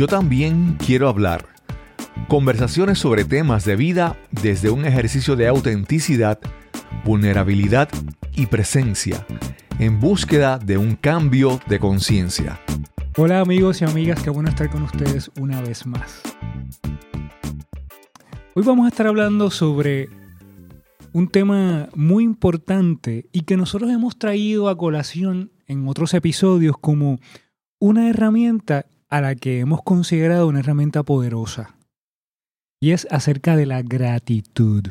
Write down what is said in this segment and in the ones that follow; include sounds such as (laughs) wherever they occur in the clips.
Yo también quiero hablar. Conversaciones sobre temas de vida desde un ejercicio de autenticidad, vulnerabilidad y presencia, en búsqueda de un cambio de conciencia. Hola amigos y amigas, qué bueno estar con ustedes una vez más. Hoy vamos a estar hablando sobre un tema muy importante y que nosotros hemos traído a colación en otros episodios como una herramienta a la que hemos considerado una herramienta poderosa. Y es acerca de la gratitud.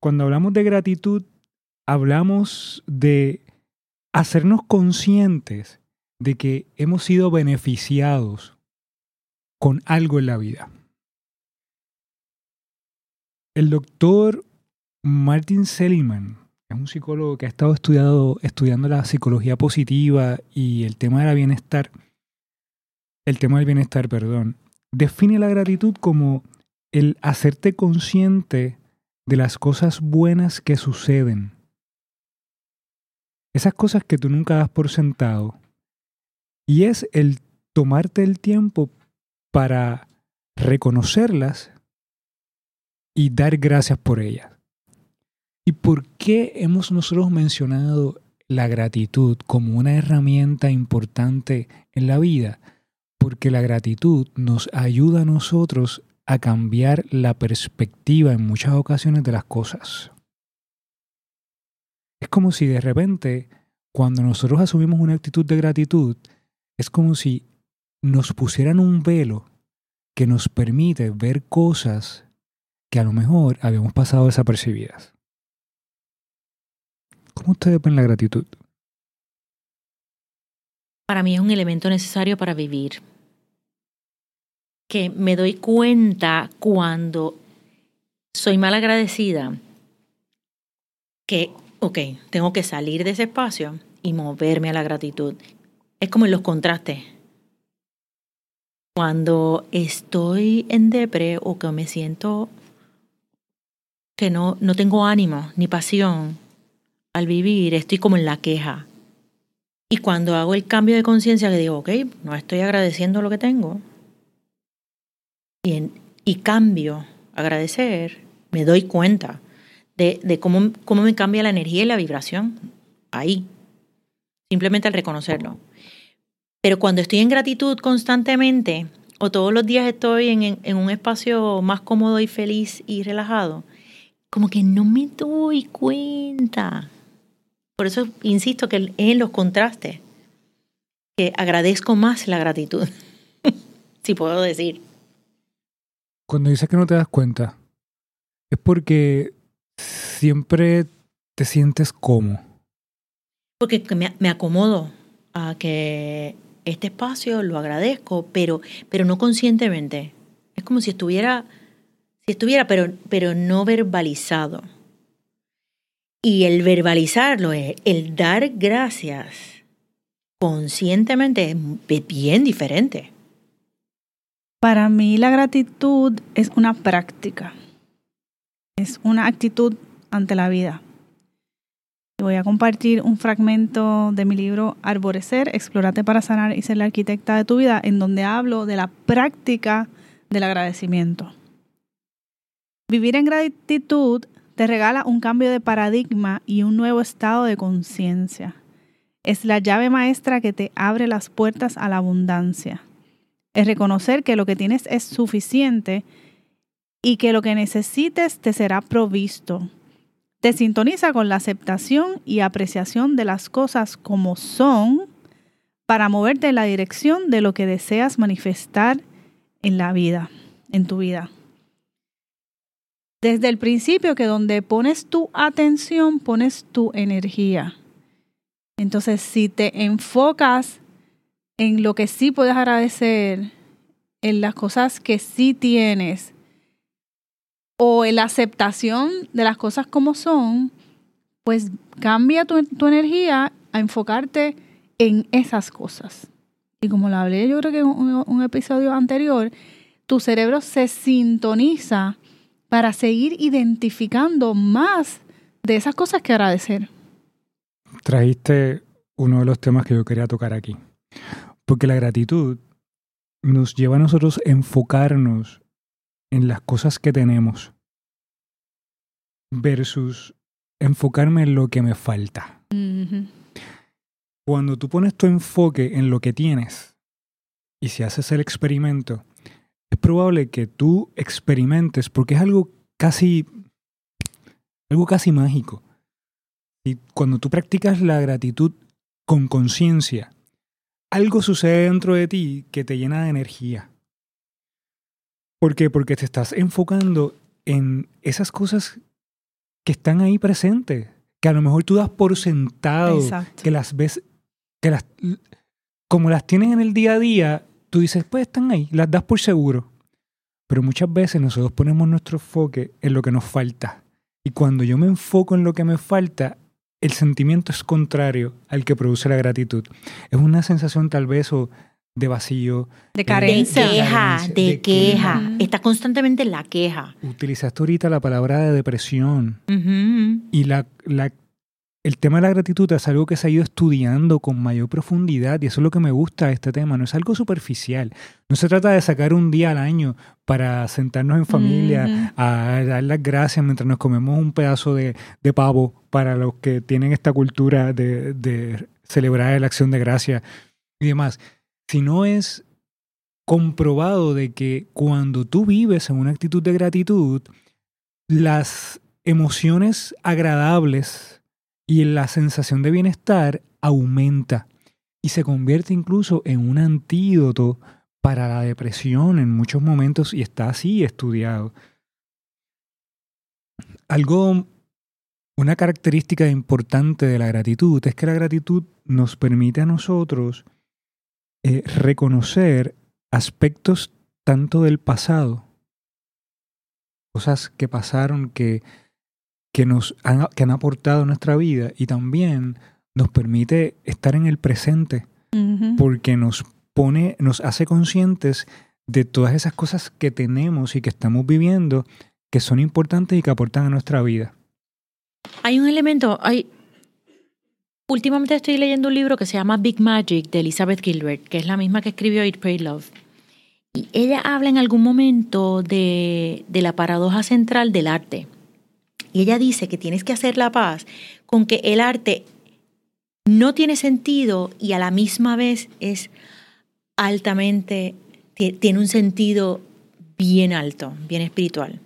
Cuando hablamos de gratitud, hablamos de hacernos conscientes de que hemos sido beneficiados con algo en la vida. El doctor Martin Seligman es un psicólogo que ha estado estudiado, estudiando la psicología positiva y el tema del bienestar. El tema del bienestar, perdón. Define la gratitud como el hacerte consciente de las cosas buenas que suceden. Esas cosas que tú nunca das por sentado. Y es el tomarte el tiempo para reconocerlas y dar gracias por ellas. ¿Y por qué hemos nosotros mencionado la gratitud como una herramienta importante en la vida? Porque la gratitud nos ayuda a nosotros a cambiar la perspectiva en muchas ocasiones de las cosas. Es como si de repente, cuando nosotros asumimos una actitud de gratitud, es como si nos pusieran un velo que nos permite ver cosas que a lo mejor habíamos pasado desapercibidas. ¿Cómo ustedes ven la gratitud? Para mí es un elemento necesario para vivir. Que me doy cuenta cuando soy mal agradecida que, ok, tengo que salir de ese espacio y moverme a la gratitud. Es como en los contrastes. Cuando estoy en depre o que me siento que no, no tengo ánimo ni pasión al vivir, estoy como en la queja. Y cuando hago el cambio de conciencia que digo, ok, no estoy agradeciendo lo que tengo, y, y cambio, agradecer, me doy cuenta de, de cómo, cómo me cambia la energía y la vibración ahí, simplemente al reconocerlo. Pero cuando estoy en gratitud constantemente, o todos los días estoy en, en, un espacio más cómodo y feliz y relajado, como que no me doy cuenta. Por eso insisto que es en los contrastes que agradezco más la gratitud, (laughs) si puedo decir. Cuando dices que no te das cuenta, es porque siempre te sientes como. Porque me, me acomodo a que este espacio lo agradezco, pero, pero no conscientemente. Es como si estuviera estuviera, pero, pero no verbalizado. Y el verbalizarlo, el dar gracias conscientemente es bien diferente. Para mí la gratitud es una práctica, es una actitud ante la vida. Voy a compartir un fragmento de mi libro Arborecer, Explórate para sanar y ser la arquitecta de tu vida, en donde hablo de la práctica del agradecimiento. Vivir en gratitud te regala un cambio de paradigma y un nuevo estado de conciencia. Es la llave maestra que te abre las puertas a la abundancia. Es reconocer que lo que tienes es suficiente y que lo que necesites te será provisto. Te sintoniza con la aceptación y apreciación de las cosas como son para moverte en la dirección de lo que deseas manifestar en la vida, en tu vida desde el principio que donde pones tu atención, pones tu energía. Entonces, si te enfocas en lo que sí puedes agradecer, en las cosas que sí tienes, o en la aceptación de las cosas como son, pues cambia tu, energía a enfocarte en esas cosas. Y como lo hablé yo creo que en un episodio anterior, tu cerebro se sintoniza para seguir identificando más de esas cosas que agradecer. Trajiste uno de los temas que yo quería tocar aquí. Porque la gratitud nos lleva a nosotros a enfocarnos en las cosas que tenemos versus enfocarme en lo que me falta. Cuando tú pones tu enfoque en lo que tienes y si haces el experimento, es probable que tú experimentes porque es algo casi algo casi mágico. Y cuando tú practicas la gratitud con conciencia, algo sucede dentro de ti que te llena de energía. ¿Por qué? Porque te estás enfocando en esas cosas que están ahí presentes, que a lo mejor tú das por sentado, Exacto. que las ves, que las, como las tienes en el día a día, tú dices, pues están ahí, las das por seguro. Pero muchas veces nosotros ponemos nuestro enfoque en lo que nos falta. Y cuando yo me enfoco en lo que me falta, el sentimiento es contrario al que produce la gratitud. Es una sensación tal vez o de vacío. De De carencia. queja, Carencia, de, de queja. queja. Está constantemente en la queja. Utilizaste ahorita la palabra de depresión. Y la, la- el tema de la gratitud es algo que se ha ido estudiando con mayor profundidad y eso es lo que me gusta de este tema. No es algo superficial. No se trata de sacar un día al año para sentarnos en familia a dar las gracias mientras nos comemos un pedazo de, de pavo para los que tienen esta cultura de, de celebrar la acción de gracia y demás. Sino es comprobado de que cuando tú vives en una actitud de gratitud, las emociones agradables y la sensación de bienestar aumenta y se convierte incluso en un antídoto para la depresión en muchos momentos y está así estudiado. Algo, una característica importante de la gratitud es que la gratitud nos permite a nosotros eh, reconocer aspectos tanto del pasado, cosas que pasaron que, que nos han, que han aportado a nuestra vida y también nos permite estar en el presente Ujú. porque nos pone, nos hace conscientes de todas esas cosas que tenemos y que estamos viviendo que son importantes y que aportan a nuestra vida. Hay un elemento, hay... Últimamente estoy leyendo un libro que se llama Big Magic de Elizabeth Gilbert, que es la misma que escribió Eat, Pray, Love. Y ella habla en algún momento de, de la paradoja central del arte. Y ella dice que tienes que hacer la paz con que el arte no tiene sentido y a la misma vez es altamente, ti- tiene un sentido bien alto, bien espiritual.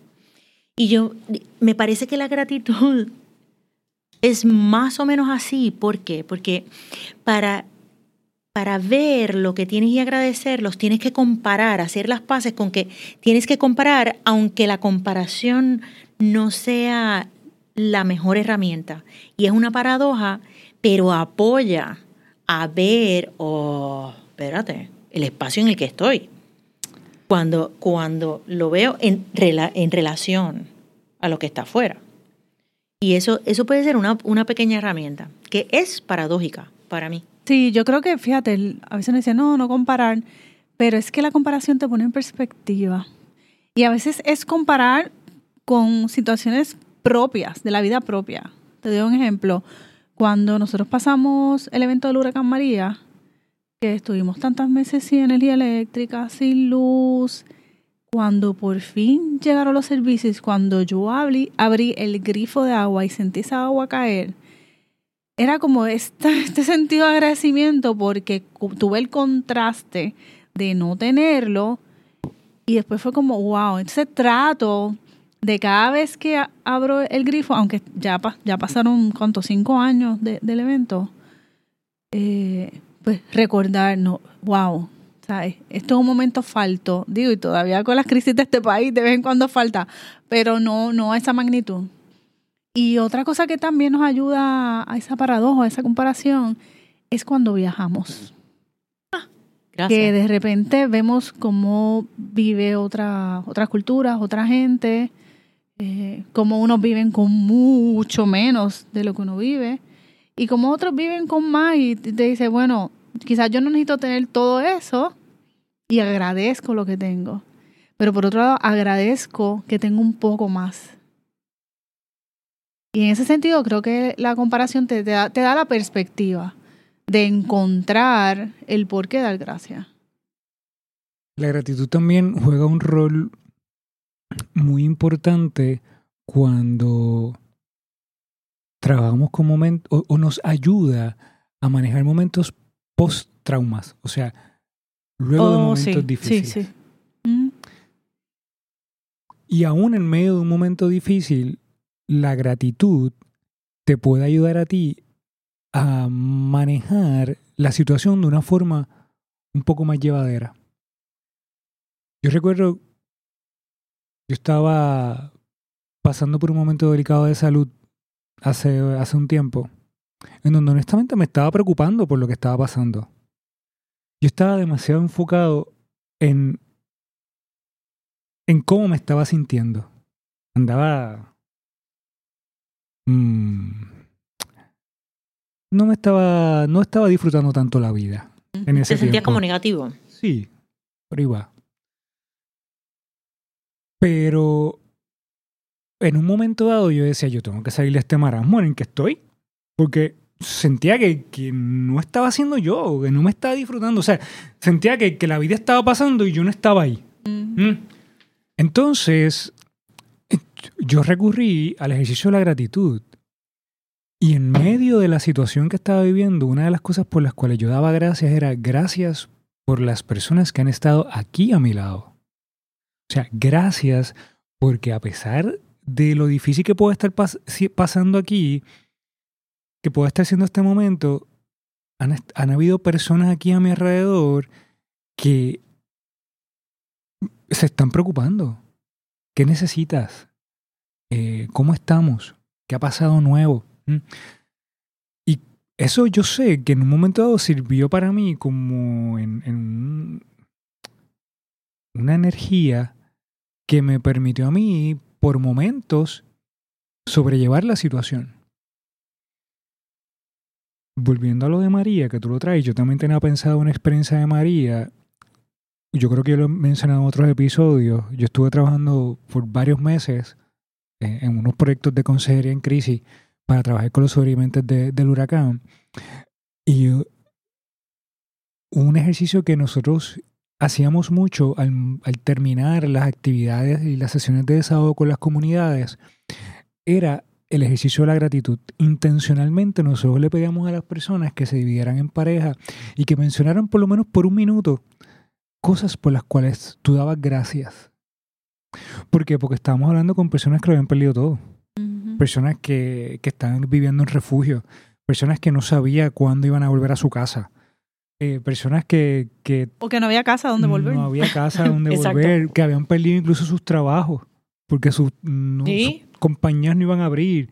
Y yo, me parece que la gratitud es más o menos así. ¿Por qué? Porque para, para ver lo que tienes y agradecer, los tienes que comparar, hacer las paces con que tienes que comparar, aunque la comparación no sea la mejor herramienta. Y es una paradoja, pero apoya a ver, oh, espérate, el espacio en el que estoy. Cuando, cuando lo veo en, rela- en relación a lo que está afuera. Y eso, eso puede ser una, una pequeña herramienta que es paradójica para mí. Sí, yo creo que, fíjate, a veces nos dicen, no, no comparar, pero es que la comparación te pone en perspectiva. Y a veces es comparar con situaciones propias, de la vida propia. Te doy un ejemplo. Cuando nosotros pasamos el evento del huracán María, que estuvimos tantos meses sin energía eléctrica, sin luz, cuando por fin llegaron los servicios, cuando yo abrí, abrí el grifo de agua y sentí esa agua caer, era como (laughs) este sentido de agradecimiento porque tuve el contraste de no tenerlo y después fue como, wow, entonces trato de cada vez que abro el grifo, aunque ya, ya pasaron, ¿cuántos? Cinco años de- del evento, eh, pues recordar, no, wow, ¿sabes? Esto es un momento falto, digo, y todavía con las crisis de este país de vez en cuando falta, pero no, no a esa magnitud. Y otra cosa que también nos ayuda a esa paradoja, a esa comparación, es cuando viajamos. Gracias. Que de repente vemos cómo vive otra, otras culturas, otra gente, eh, cómo unos viven con mucho menos de lo que uno vive y cómo otros viven con más y te dice, bueno, quizás yo no necesito tener todo eso y agradezco lo que tengo. Pero por otro lado, agradezco que tengo un poco más. Y en ese sentido, creo que la comparación te, te da, te da la perspectiva de encontrar el por qué dar gracias. La gratitud también juega un rol muy importante cuando trabajamos con momentos o, nos ayuda a manejar momentos post traumas, o sea, luego de Oh, momentos sí, difíciles. Sí, sí. Mm, Y aún en medio de un momento difícil, la gratitud te puede ayudar a ti a manejar la situación de una forma un poco más llevadera. Yo recuerdo, yo estaba pasando por un momento delicado de salud hace, hace un tiempo, en donde honestamente me estaba preocupando por lo que estaba pasando. Yo estaba demasiado enfocado en en cómo me estaba sintiendo. Andaba... mm, no me estaba... No estaba disfrutando tanto la vida en ese ¿Te sentías tiempo. como negativo? Sí, por va. Pero en un momento dado yo decía, yo tengo que salir de este marasmo en el que estoy. Porque sentía que, que no estaba haciendo yo, que no me estaba disfrutando. O sea, sentía que, que la vida estaba pasando y yo no estaba ahí. mm. Entonces, yo recurrí al ejercicio de la gratitud. Y en medio de la situación que estaba viviendo, una de las cosas por las cuales yo daba gracias era gracias por las personas que han estado aquí a mi lado. O sea, gracias porque a pesar de lo difícil que puede estar pasando aquí, que puede estar siendo este momento, han, habido personas aquí a mi alrededor que se están preocupando. ¿Qué necesitas? Eh, ¿Cómo estamos? ¿Qué ha pasado nuevo? ¿Mm? Y eso yo sé que en un momento dado sirvió para mí como en, en un- una energía que me permitió a mí, por momentos, sobrellevar la situación. Volviendo a lo de María, que tú lo traes, yo también tenía pensado una experiencia de María yo creo que yo lo he mencionado en otros episodios. Yo estuve trabajando por varios meses eh, en unos proyectos de consejería en crisis para trabajar con los sobrevivientes de- del huracán. Y un ejercicio que nosotros hacíamos mucho al, al terminar las actividades y las sesiones de desahogo con las comunidades era el ejercicio de la gratitud. Intencionalmente nosotros le pedíamos a las personas que se dividieran en pareja y que mencionaran por lo menos por un minuto cosas por las cuales tú dabas gracias. ¿Por qué? Porque estábamos hablando con personas que lo habían perdido todo. Personas que, que están viviendo en refugio. Personas que no sabían cuándo iban a volver a su casa. Eh, personas que, que Porque no había casa donde volver. no había casa (laughs) donde volver. Que habían perdido incluso sus trabajos. Porque sus, no- Sí. sus compañías no iban a abrir.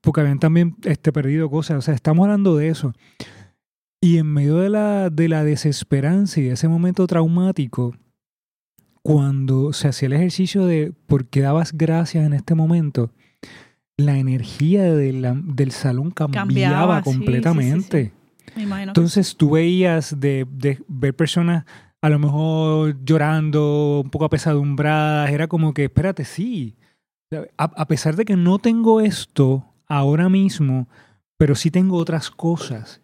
Porque habían también este, perdido cosas. O sea, estamos hablando de eso. Y en medio de la, de la desesperanza y de ese momento traumático, cuando se hacía el ejercicio de por qué dabas gracias en este momento, la energía de la- del salón cambiaba, Cambiaba, sí, sí, sí, completamente. Me imagino. que Entonces tú veías de, de ver personas a lo mejor llorando, un poco apesadumbradas, era como que, espérate, sí, a, a pesar de que no tengo esto ahora mismo, pero sí tengo otras cosas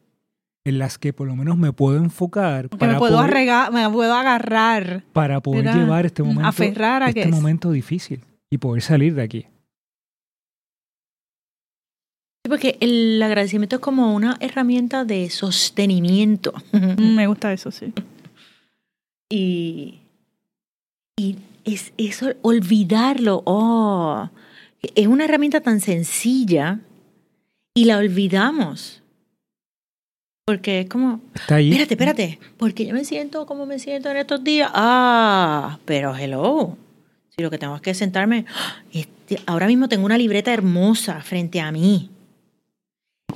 en las que por lo menos me puedo enfocar Porque me puedo, poder, arrega- me puedo agarrar, para poder ¿verdad? llevar este momento, aferrar a este que momento difícil y poder salir de aquí. Sí, porque el agradecimiento es como una herramienta de sostenimiento. Me gusta eso, sí. y, y es eso, olvidarlo. Oh, es una herramienta tan sencilla y la olvidamos. Porque es como, Está ahí. espérate, espérate, porque yo me siento como me siento en estos días. Ah, pero hello. Si lo que tengo es que sentarme, (gasps) este, ahora mismo tengo una libreta hermosa frente a mí.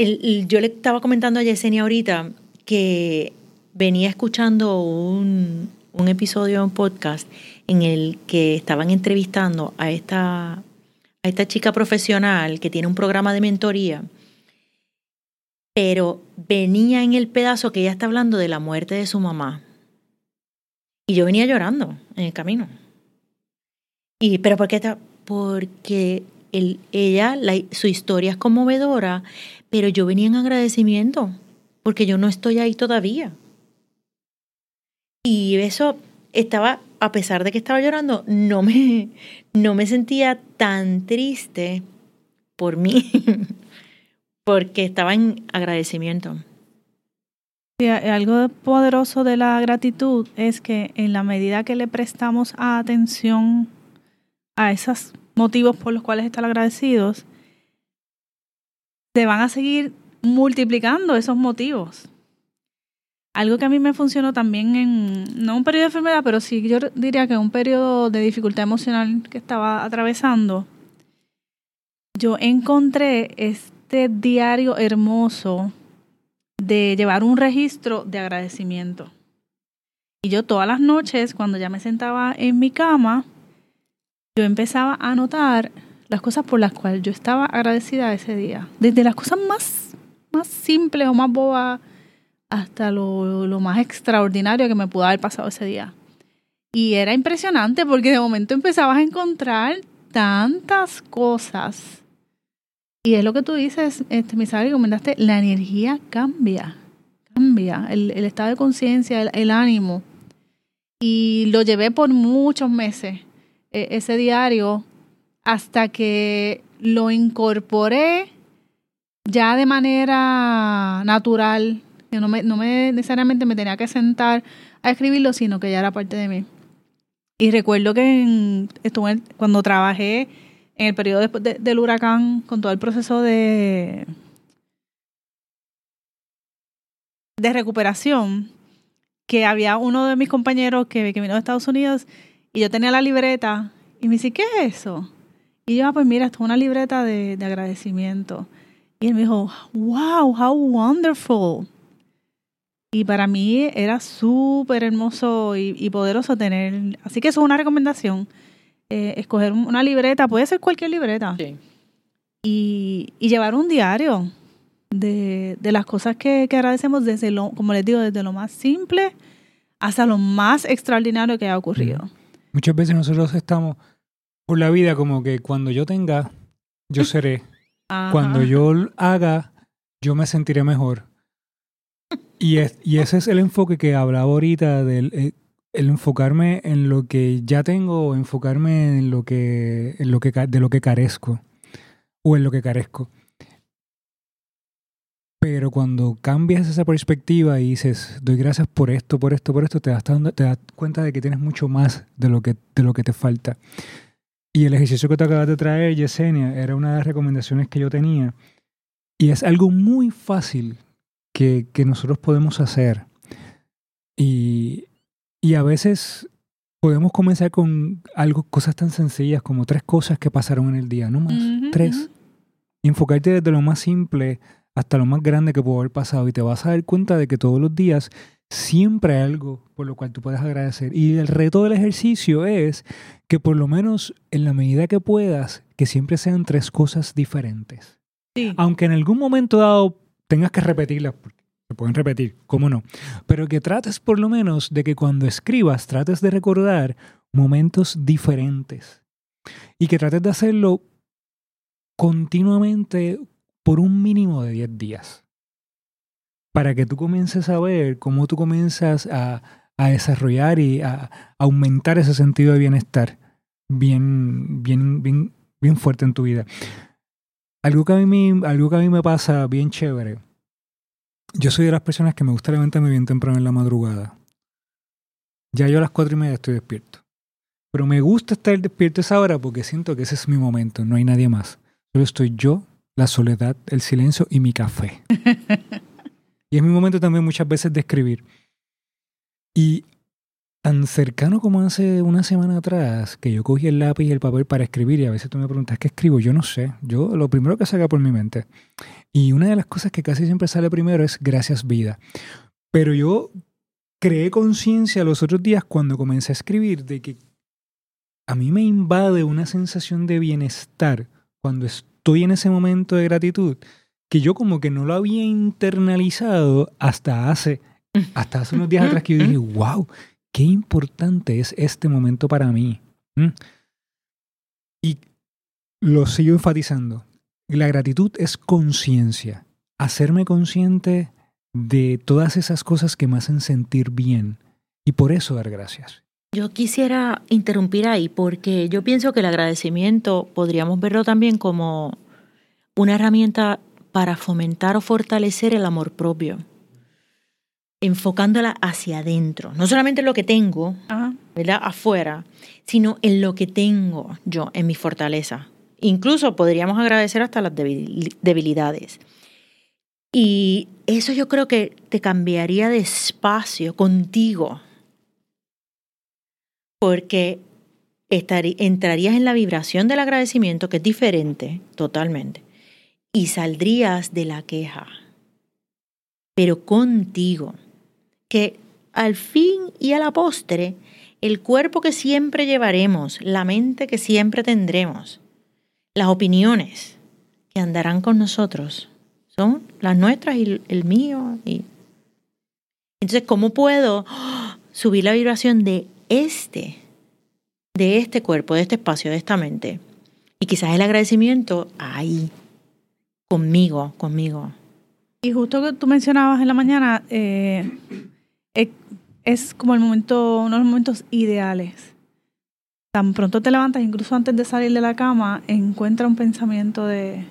Yo le estaba comentando a Yesenia ahorita que venía escuchando un, un episodio de un podcast en el que estaban entrevistando a esta, a esta chica profesional que tiene un programa de mentoría, pero venía en el pedazo que ella está hablando de la muerte de su mamá. Y yo venía llorando en el camino. Y, pero ¿por qué? Porque el, ella, la- su historia es conmovedora, pero yo venía en agradecimiento. porque yo no estoy ahí todavía. Y eso estaba, a pesar de que estaba llorando, no me, no me sentía tan triste por mí, (laughs) porque estaba en agradecimiento. algo poderoso de la gratitud es que en la medida que le prestamos atención a esos motivos por los cuales están agradecidos, se van a seguir multiplicando esos motivos. Algo que a mí me funcionó también en, no un periodo de enfermedad, pero sí yo diría que un periodo de dificultad emocional que estaba atravesando, yo encontré este diario hermoso de llevar un registro de agradecimiento. Y yo todas las noches, cuando ya me sentaba en mi cama, yo empezaba a anotar las cosas por las cuales yo estaba agradecida ese día. Desde las cosas más, más simples o más bobas hasta lo, lo más extraordinario que me pudo haber pasado ese día. Y era impresionante porque de momento empezabas a encontrar tantas cosas. Y es lo que tú dices, este, Misael, comentaste, la energía cambia, cambia, el, el estado de conciencia, el, el, ánimo. Y lo llevé por muchos meses, e, ese diario, hasta que lo incorporé ya de manera natural yo no me, no me necesariamente me tenía que sentar a escribirlo, sino que ya era parte de mí. Y recuerdo que estuve, cuando trabajé en el periodo después del huracán, con todo el proceso de, de recuperación, que había uno de mis compañeros que, que vino de Estados Unidos y yo tenía la libreta y me dice, ¿qué es eso? Y yo, ah, pues mira, esto es una libreta de, de agradecimiento. Y él me dijo, wow, how wonderful. Y para mí era súper hermoso y, poderoso tener. Así que eso es una recomendación. Eh, escoger una libreta, puede ser cualquier libreta. Sí. Y, y, llevar un diario de, de las cosas que, que, agradecemos desde lo, como les digo, desde lo más simple hasta lo más extraordinario que ha ocurrido. Muchas veces nosotros estamos por la vida como que cuando yo tenga, yo seré. (laughs) Cuando yo haga, yo me sentiré mejor. Y, y ese es el enfoque que hablaba ahorita del eh, el enfocarme en lo que ya tengo o enfocarme en lo que, en lo que de lo que carezco o en lo que carezco. Pero cuando cambias esa perspectiva y dices, doy gracias por esto, por esto, por esto, te das, te das cuenta de que tienes mucho más de lo que, de lo que te falta. Y el ejercicio que te acabas de traer, Yesenia, era una de las recomendaciones que yo tenía. Y es algo muy fácil que, que nosotros podemos hacer. Y, y a veces podemos comenzar con algo, cosas tan sencillas como tres cosas que pasaron en el día, no más. tres. enfocarte desde lo más simple hasta lo más grande que pudo haber pasado y te vas a dar cuenta de que todos los días siempre hay algo por lo cual tú puedes agradecer. Y el reto del ejercicio es que por lo menos en la medida que puedas, que siempre sean tres cosas diferentes. Aunque en algún momento dado tengas que repetirlas, se pueden repetir, cómo no, pero que trates por lo menos de que cuando escribas trates de recordar momentos diferentes y que trates de hacerlo continuamente por un mínimo de 10 días para que tú comiences a ver cómo tú comienzas a, a desarrollar y a, aumentar ese sentido de bienestar bien, bien, bien, bien fuerte en tu vida. Algo que, a mí, algo que a mí me pasa bien chévere. Yo soy de las personas que me gusta levantarme bien temprano en la madrugada. Ya yo a las cuatro y media estoy despierto. Pero me gusta estar despierto esa hora porque siento que ese es mi momento, no hay nadie más. Solo estoy yo, la soledad, el silencio y mi café. (laughs) y es mi momento también muchas veces de escribir. Y tan cercano como hace una semana atrás que yo cogí el lápiz y el papel para escribir y a veces tú me preguntas qué escribo, yo no sé, yo lo primero que salga por mi mente. Y una de las cosas que casi siempre sale primero es gracias vida. Pero yo creé conciencia los otros días cuando comencé a escribir de que a mí me invade una sensación de bienestar cuando estoy en ese momento de gratitud que yo como que no lo había internalizado hasta hace hasta hace unos días atrás que yo dije, wow, qué importante es este momento para mí. Y lo sigo enfatizando. La gratitud es conciencia. Hacerme consciente de todas esas cosas que me hacen sentir bien y por eso dar gracias. Yo quisiera interrumpir ahí porque yo pienso que el agradecimiento podríamos verlo también como una herramienta para fomentar o fortalecer el amor propio, enfocándola hacia adentro, no solamente en lo que tengo, ¿verdad? afuera, sino en lo que tengo yo, en mi fortaleza. Incluso podríamos agradecer hasta las debilidades. Y eso yo creo que te cambiaría de espacio contigo, porque entrarías en la vibración del agradecimiento, que es diferente totalmente, y saldrías de la queja, pero contigo, que al fin y a la postre, el cuerpo que siempre llevaremos, la mente que siempre tendremos, las opiniones que andarán con nosotros, son las nuestras y el mío. Y... Entonces, ¿cómo puedo subir la vibración de este, de este cuerpo, de este espacio, de esta mente? Y quizás el agradecimiento ahí, conmigo, conmigo. Y justo que tú mencionabas en la mañana, eh, es como el momento, uno de los momentos ideales. Tan pronto te levantas, incluso antes de salir de la cama, encuentra un pensamiento de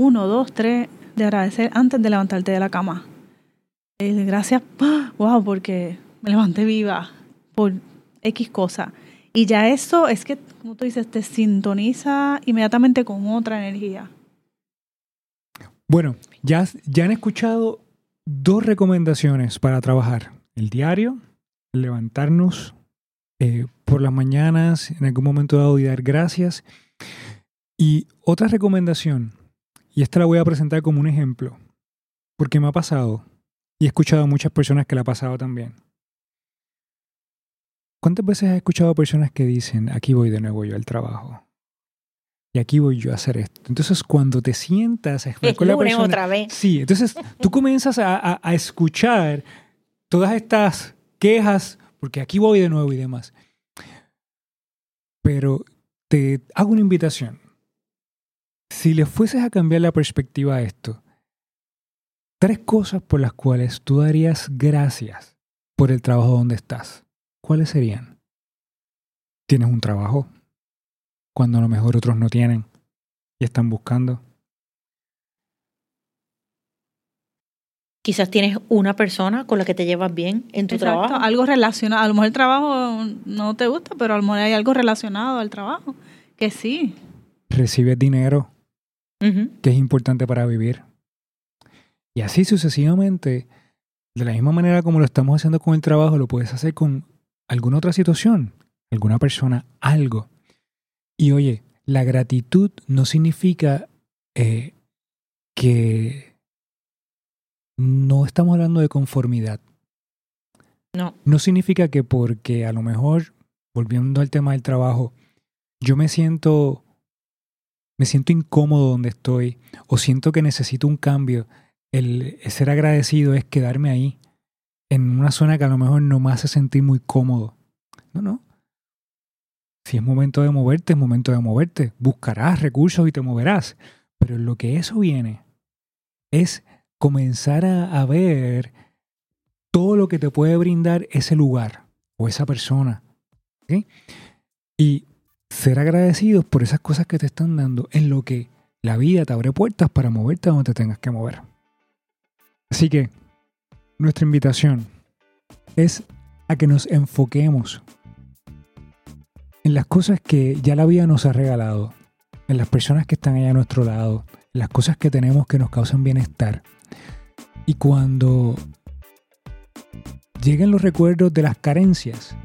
uno, dos, tres, de agradecer antes de levantarte de la cama. Eh, gracias, wow, porque me levanté viva por X cosa. Y ya eso es que, como tú dices, te sintoniza inmediatamente con otra energía. Bueno, ya, ya han escuchado dos recomendaciones para trabajar. El diario, levantarnos eh, por las mañanas, en algún momento dado y dar gracias. Y otra recomendación, y esta la voy a presentar como un ejemplo, porque me ha pasado y he escuchado a muchas personas que la ha pasado también. ¿Cuántas veces has escuchado personas que dicen, aquí voy de nuevo yo al trabajo? Y aquí voy yo a hacer esto. Entonces, cuando te sientas a con la persona, otra vez. Sí, entonces tú comienzas a, a escuchar todas estas quejas, porque aquí voy de nuevo y demás. Pero te hago una invitación. Si le fueses a cambiar la perspectiva a esto, tres cosas por las cuales tú darías gracias por el trabajo donde estás, ¿cuáles serían? Tienes un trabajo cuando a lo mejor otros no tienen y están buscando. Quizás tienes una persona con la que te llevas bien en tu trabajo. Algo relacionado. A lo mejor el trabajo no te gusta, pero a lo mejor hay algo relacionado al trabajo. Que sí. Recibes dinero que es importante para vivir. Y así sucesivamente, de la misma manera como lo estamos haciendo con el trabajo, lo puedes hacer con alguna otra situación, alguna persona, algo. Y oye, la gratitud no significa eh, que no estamos hablando de conformidad. No. No significa que porque a lo mejor, volviendo al tema del trabajo, yo me siento me siento incómodo donde estoy o siento que necesito un cambio, el, ser agradecido es quedarme ahí, en una zona que a lo mejor no me hace sentir muy cómodo. No, no. Si es momento de moverte, es momento de moverte. Buscarás recursos y te moverás. Pero lo que eso viene es comenzar a, ver todo lo que te puede brindar ese lugar o esa persona. Y ser agradecidos por esas cosas que te están dando en lo que la vida te abre puertas para moverte a donde te tengas que mover. Así que nuestra invitación es a que nos enfoquemos en las cosas que ya la vida nos ha regalado, en las personas que están allá a nuestro lado, las cosas que tenemos que nos causan bienestar. Y cuando lleguen los recuerdos de las carencias,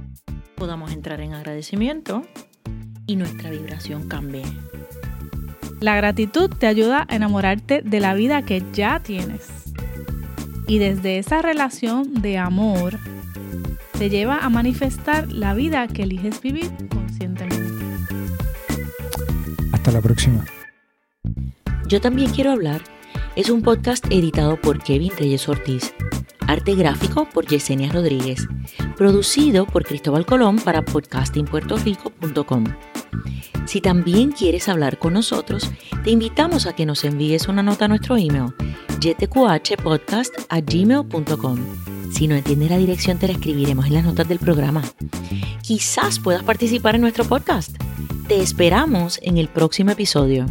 podamos entrar en agradecimiento y nuestra vibración cambie. La gratitud te ayuda a enamorarte de la vida que ya tienes. Y desde esa relación de amor, te lleva a manifestar la vida que eliges vivir. La próxima. Yo también quiero hablar. Es un podcast editado por Kevin Reyes Ortiz. Arte gráfico por Yesenia Rodríguez. Producido por Cristóbal Colón para podcastingpuertorico.com. Si también quieres hablar con nosotros, te invitamos a que nos envíes una nota a nuestro email ytqhpodcast.gmail.com. Si no entiendes la dirección, te la escribiremos en las notas del programa. Quizás puedas participar en nuestro podcast. Te esperamos en el próximo episodio.